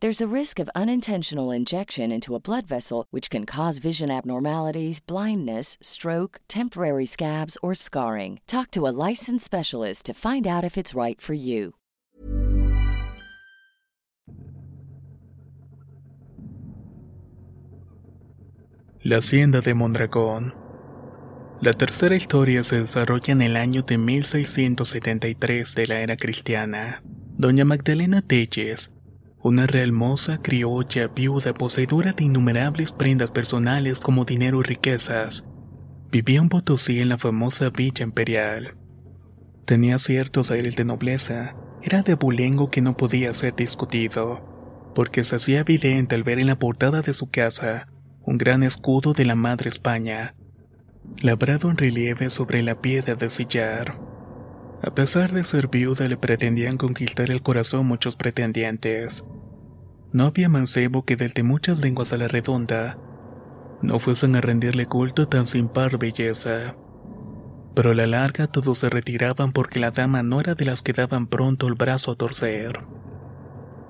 There's a risk of unintentional injection into a blood vessel, which can cause vision abnormalities, blindness, stroke, temporary scabs, or scarring. Talk to a licensed specialist to find out if it's right for you. La hacienda de Mondragón. La tercera historia se desarrolla en el año de 1673 de la era cristiana. Doña Magdalena Telles, una real moza criolla, viuda, poseedora de innumerables prendas personales como dinero y riquezas, vivía en Potosí en la famosa Villa Imperial. Tenía ciertos aires de nobleza, era de abulengo que no podía ser discutido, porque se hacía evidente al ver en la portada de su casa un gran escudo de la Madre España, labrado en relieve sobre la piedra de sillar. A pesar de ser viuda, le pretendían conquistar el corazón muchos pretendientes. No había mancebo que desde muchas lenguas a la redonda no fuesen a rendirle culto tan sin par belleza. Pero a la larga todos se retiraban porque la dama no era de las que daban pronto el brazo a torcer.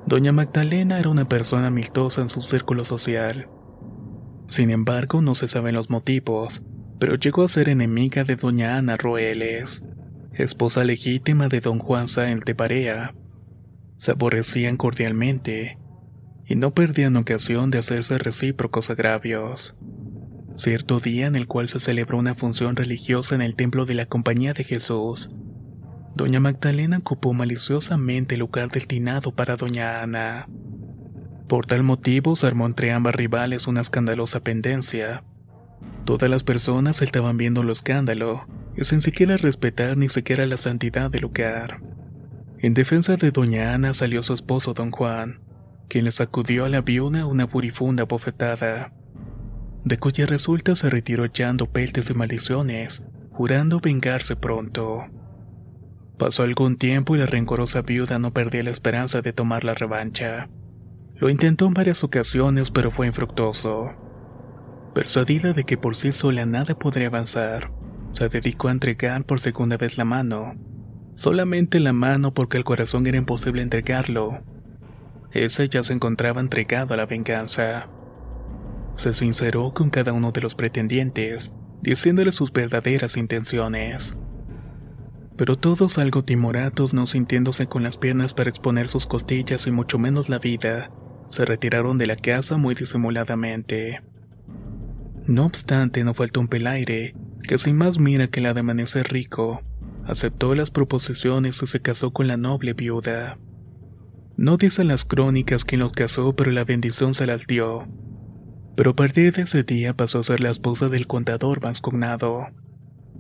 Doña Magdalena era una persona amistosa en su círculo social. Sin embargo, no se saben los motivos, pero llegó a ser enemiga de doña Ana Roeles, esposa legítima de don Juan Sáenz de Parea. Se aborrecían cordialmente, y no perdían ocasión de hacerse recíprocos agravios. Cierto día en el cual se celebró una función religiosa en el templo de la Compañía de Jesús, doña Magdalena ocupó maliciosamente el lugar destinado para doña Ana. Por tal motivo se armó entre ambas rivales una escandalosa pendencia. Todas las personas estaban viendo lo escándalo, y sin siquiera respetar ni siquiera la santidad del lugar. En defensa de doña Ana salió su esposo don Juan, quien le sacudió a la viuda una furifunda bofetada, de cuya resulta se retiró echando peltes y maldiciones, jurando vengarse pronto. Pasó algún tiempo y la rencorosa viuda no perdía la esperanza de tomar la revancha. Lo intentó en varias ocasiones, pero fue infructuoso. Persuadida de que por sí sola nada podría avanzar, se dedicó a entregar por segunda vez la mano. Solamente la mano porque el corazón era imposible entregarlo. Ese ya se encontraba entregado a la venganza. Se sinceró con cada uno de los pretendientes, diciéndole sus verdaderas intenciones. Pero todos algo timoratos, no sintiéndose con las piernas para exponer sus costillas y mucho menos la vida, se retiraron de la casa muy disimuladamente. No obstante, no faltó un pelaire, que sin más mira que la de amanecer rico, aceptó las proposiciones y se casó con la noble viuda. No dicen las crónicas quién los casó, pero la bendición se las dio. Pero a partir de ese día pasó a ser la esposa del contador vascognado.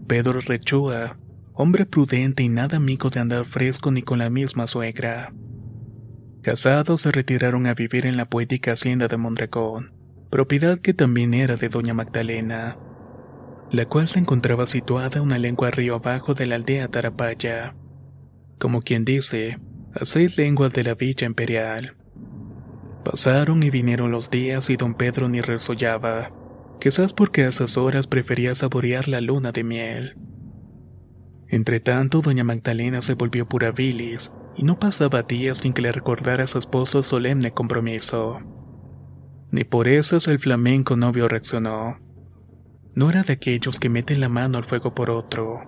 Pedro Rechua, hombre prudente y nada amigo de andar fresco ni con la misma suegra. Casados se retiraron a vivir en la poética hacienda de Mondragón, propiedad que también era de doña Magdalena, la cual se encontraba situada una lengua río abajo de la aldea Tarapaya. Como quien dice, a seis lenguas de la villa imperial. Pasaron y vinieron los días y don Pedro ni resollaba, quizás porque a esas horas prefería saborear la luna de miel. Entretanto, doña Magdalena se volvió pura bilis, y no pasaba días sin que le recordara a su esposo solemne compromiso. Ni por eso el flamenco novio reaccionó. No era de aquellos que meten la mano al fuego por otro.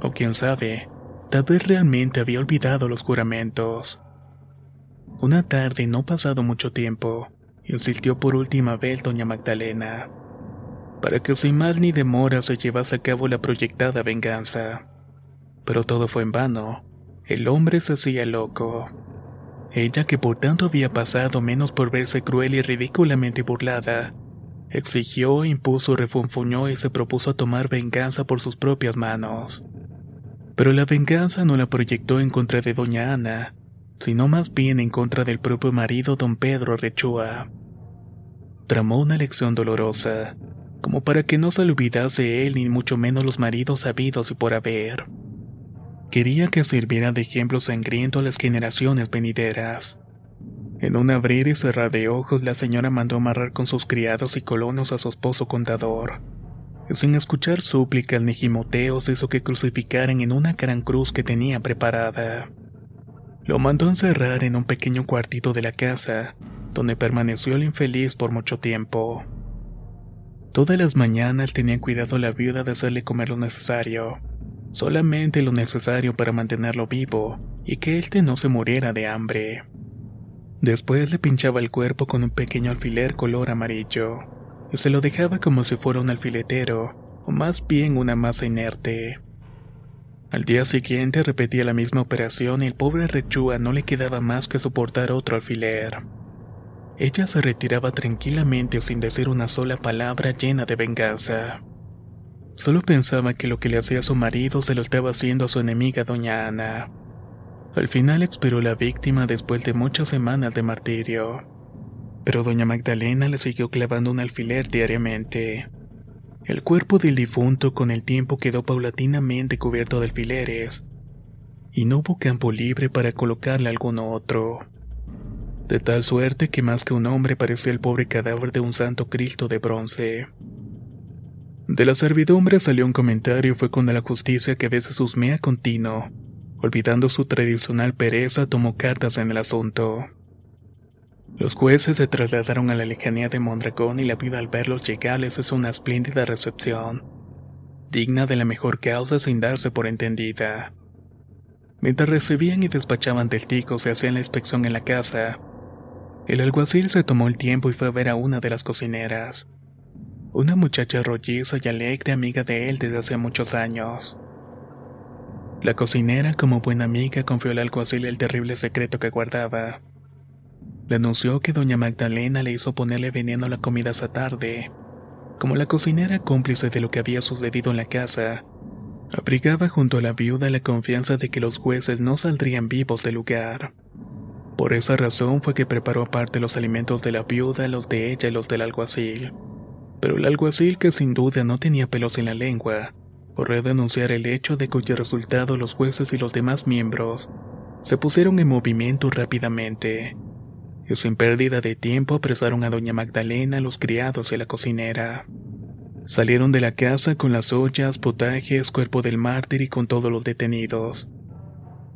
O quién sabe, tal vez realmente había olvidado los juramentos. Una tarde, no pasado mucho tiempo, insistió por última vez doña Magdalena, para que sin más ni demora se llevase a cabo la proyectada venganza. Pero todo fue en vano. el hombre se hacía loco. Ella, que por tanto había pasado menos por verse cruel y ridículamente burlada, exigió, impuso, refunfuñó y se propuso tomar venganza por sus propias manos. Pero la venganza no la proyectó en contra de doña Ana, sino más bien en contra del propio marido don Pedro Rechua. Tramó una lección dolorosa, como para que no se olvidase él ni mucho menos los maridos habidos y por haber. Quería que sirviera de ejemplo sangriento a las generaciones venideras. En un abrir y cerrar de ojos, la señora mandó amarrar con sus criados y colonos a su esposo contador. Sin escuchar súplicas ni gimoteos, hizo que crucificaran en una gran cruz que tenía preparada. Lo mandó encerrar en un pequeño cuartito de la casa, donde permaneció el infeliz por mucho tiempo. Todas las mañanas tenía cuidado la viuda de hacerle comer lo necesario, solamente lo necesario para mantenerlo vivo y que éste no se muriera de hambre. Después le pinchaba el cuerpo con un pequeño alfiler color amarillo se lo dejaba como si fuera un alfiletero, o más bien una masa inerte. Al día siguiente repetía la misma operación y el pobre Rechúa no le quedaba más que soportar otro alfiler. Ella se retiraba tranquilamente sin decir una sola palabra llena de venganza. Solo pensaba que lo que le hacía su marido se lo estaba haciendo a su enemiga doña Ana. Al final expiró la víctima después de muchas semanas de martirio. Pero doña Magdalena le siguió clavando un alfiler diariamente. El cuerpo del difunto con el tiempo quedó paulatinamente cubierto de alfileres, y no hubo campo libre para colocarle alguno otro. De tal suerte que más que un hombre parecía el pobre cadáver de un santo Cristo de bronce. De la servidumbre salió un comentario y fue con la justicia que a veces husmea continuo. Olvidando su tradicional pereza, tomó cartas en el asunto. Los jueces se trasladaron a la lejanía de Mondragón y la vida al verlos llegar les hizo una espléndida recepción, digna de la mejor causa sin darse por entendida. Mientras recibían y despachaban testigos y hacían la inspección en la casa, el alguacil se tomó el tiempo y fue a ver a una de las cocineras, una muchacha rolliza y alegre amiga de él desde hace muchos años. La cocinera, como buena amiga, confió al alguacil el terrible secreto que guardaba le anunció que doña Magdalena le hizo ponerle veneno a la comida esa tarde. Como la cocinera cómplice de lo que había sucedido en la casa, abrigaba junto a la viuda la confianza de que los jueces no saldrían vivos del lugar. Por esa razón fue que preparó aparte los alimentos de la viuda, los de ella y los del alguacil. Pero el alguacil, que sin duda no tenía pelos en la lengua, corrió a denunciar el hecho de cuyo resultado los jueces y los demás miembros se pusieron en movimiento rápidamente y sin pérdida de tiempo apresaron a doña Magdalena, los criados y la cocinera. Salieron de la casa con las ollas, potajes, cuerpo del mártir y con todos los detenidos.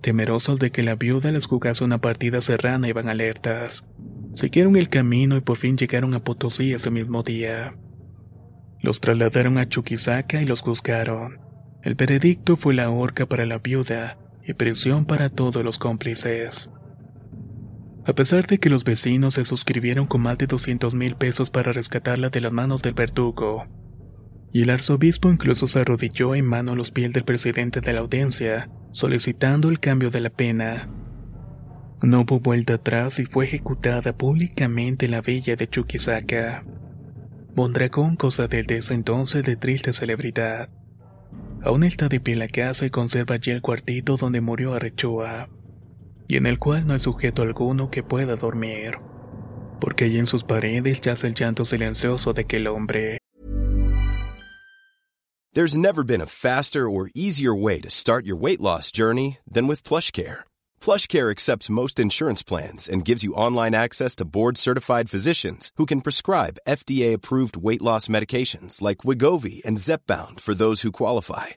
Temerosos de que la viuda les jugase una partida serrana iban alertas. Siguieron el camino y por fin llegaron a Potosí ese mismo día. Los trasladaron a Chuquisaca y los juzgaron. El veredicto fue la horca para la viuda y prisión para todos los cómplices. A pesar de que los vecinos se suscribieron con más de 200 mil pesos para rescatarla de las manos del verdugo, y el arzobispo incluso se arrodilló en mano a los pies del presidente de la audiencia, solicitando el cambio de la pena. No hubo vuelta atrás y fue ejecutada públicamente en la villa de Chuquisaca. Mondragón cosa desde ese entonces de triste celebridad. Aún está de pie la casa y conserva allí el cuartito donde murió Arrechoa y en el cual no hay sujeto alguno que pueda dormir, porque allí en sus paredes yace el llanto silencioso de aquel hombre. There's never been a faster or easier way to start your weight loss journey than with PlushCare. PlushCare accepts most insurance plans and gives you online access to board-certified physicians who can prescribe FDA-approved weight loss medications like Wigovi and Zepbound for those who qualify.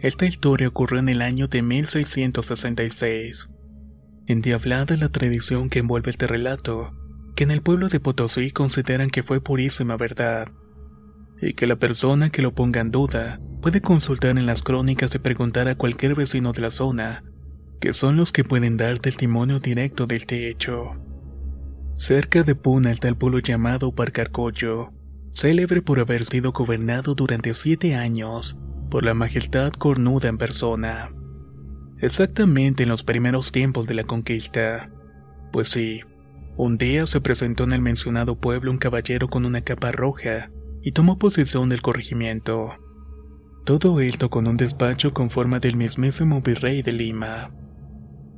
Esta historia ocurrió en el año de 1666. Endiablada la tradición que envuelve este relato, que en el pueblo de Potosí consideran que fue purísima verdad, y que la persona que lo ponga en duda puede consultar en las crónicas y preguntar a cualquier vecino de la zona, que son los que pueden dar testimonio directo del hecho. Cerca de Puna está el pueblo llamado Parcarcoyo, célebre por haber sido gobernado durante siete años por la majestad cornuda en persona. Exactamente en los primeros tiempos de la conquista. Pues sí, un día se presentó en el mencionado pueblo un caballero con una capa roja y tomó posesión del corregimiento. Todo esto con un despacho con forma del mismísimo virrey de Lima.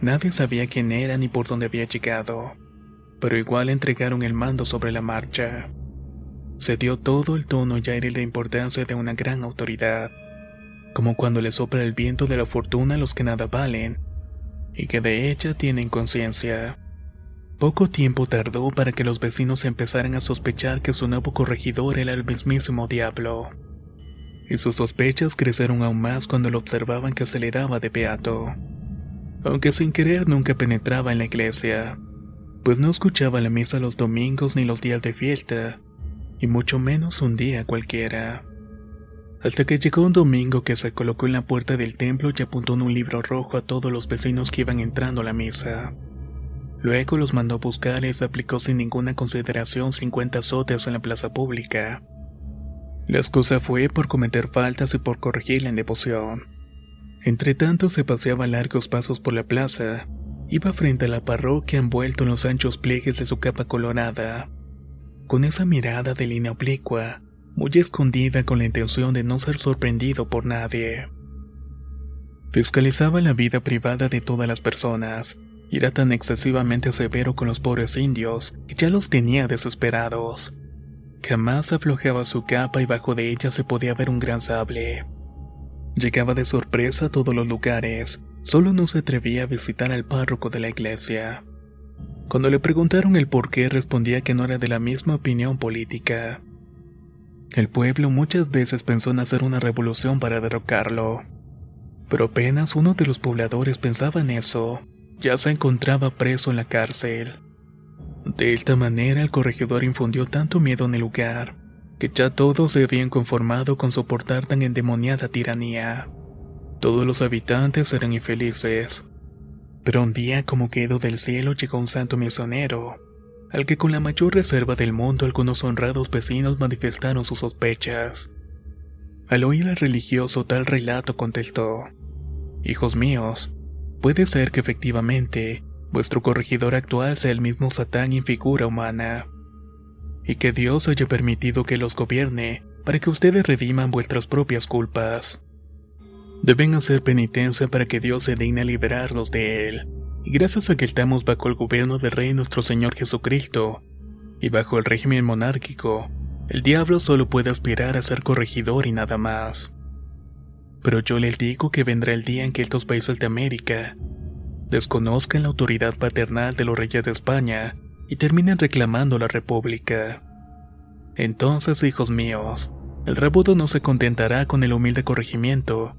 Nadie sabía quién era ni por dónde había llegado, pero igual entregaron el mando sobre la marcha. Se dio todo el tono y aire la importancia de una gran autoridad como cuando le sopla el viento de la fortuna a los que nada valen, y que de ella tienen conciencia. Poco tiempo tardó para que los vecinos empezaran a sospechar que su nuevo corregidor era el mismísimo diablo. Y sus sospechas crecieron aún más cuando lo observaban que se le daba de beato. Aunque sin querer nunca penetraba en la iglesia, pues no escuchaba la misa los domingos ni los días de fiesta, y mucho menos un día cualquiera hasta que llegó un domingo que se colocó en la puerta del templo y apuntó en un libro rojo a todos los vecinos que iban entrando a la misa. Luego los mandó a buscar y les aplicó sin ninguna consideración 50 azotes en la plaza pública. La excusa fue por cometer faltas y por corregir la devoción. Entre tanto se paseaba largos pasos por la plaza, iba frente a la parroquia envuelto en los anchos pliegues de su capa colorada. Con esa mirada de línea oblicua, muy escondida con la intención de no ser sorprendido por nadie. Fiscalizaba la vida privada de todas las personas, y era tan excesivamente severo con los pobres indios que ya los tenía desesperados. Jamás aflojaba su capa y bajo de ella se podía ver un gran sable. Llegaba de sorpresa a todos los lugares, solo no se atrevía a visitar al párroco de la iglesia. Cuando le preguntaron el por qué respondía que no era de la misma opinión política. El pueblo muchas veces pensó en hacer una revolución para derrocarlo. Pero apenas uno de los pobladores pensaba en eso, ya se encontraba preso en la cárcel. De esta manera el corregidor infundió tanto miedo en el lugar, que ya todos se habían conformado con soportar tan endemoniada tiranía. Todos los habitantes eran infelices. Pero un día como quedó del cielo llegó un santo misionero, al que con la mayor reserva del mundo algunos honrados vecinos manifestaron sus sospechas. Al oír al religioso tal relato contestó, Hijos míos, puede ser que efectivamente vuestro corregidor actual sea el mismo Satán en figura humana, y que Dios haya permitido que los gobierne para que ustedes rediman vuestras propias culpas. Deben hacer penitencia para que Dios se digne liberarlos de él y gracias a que estamos bajo el gobierno del Rey nuestro Señor Jesucristo, y bajo el régimen monárquico, el diablo solo puede aspirar a ser corregidor y nada más. Pero yo les digo que vendrá el día en que estos países de América desconozcan la autoridad paternal de los reyes de España y terminen reclamando la república. Entonces, hijos míos, el rebudo no se contentará con el humilde corregimiento,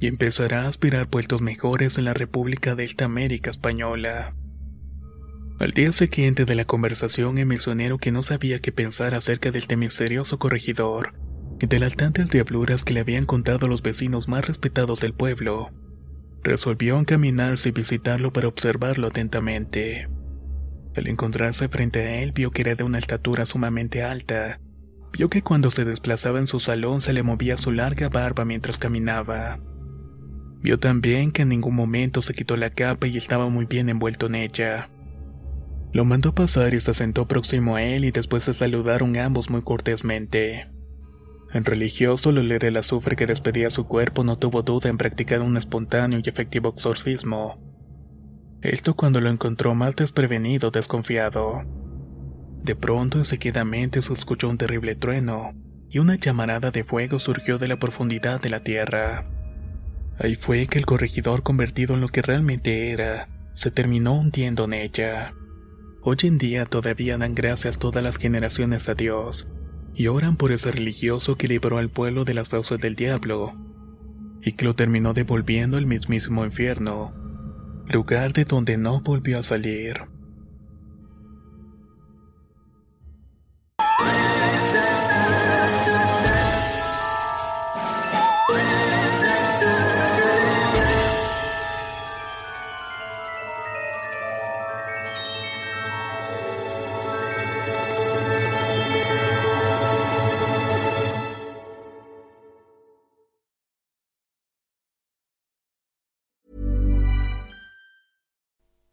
y empezará a aspirar puestos mejores en la República de esta América Española. Al día siguiente de la conversación, el misionero que no sabía qué pensar acerca del misterioso corregidor y de las tantas diabluras que le habían contado los vecinos más respetados del pueblo, resolvió encaminarse y visitarlo para observarlo atentamente. Al encontrarse frente a él, vio que era de una estatura sumamente alta. Vio que cuando se desplazaba en su salón se le movía su larga barba mientras caminaba. Vio también que en ningún momento se quitó la capa y estaba muy bien envuelto en ella. Lo mandó pasar y se sentó próximo a él y después se saludaron ambos muy cortésmente. El religioso, al oler el azufre que despedía su cuerpo, no tuvo duda en practicar un espontáneo y efectivo exorcismo. Esto cuando lo encontró más desprevenido, desconfiado. De pronto seguidamente se escuchó un terrible trueno, y una llamarada de fuego surgió de la profundidad de la tierra. Ahí fue que el corregidor convertido en lo que realmente era, se terminó hundiendo en ella. Hoy en día todavía dan gracias todas las generaciones a Dios, y oran por ese religioso que libró al pueblo de las fauces del diablo, y que lo terminó devolviendo al mismísimo infierno, lugar de donde no volvió a salir.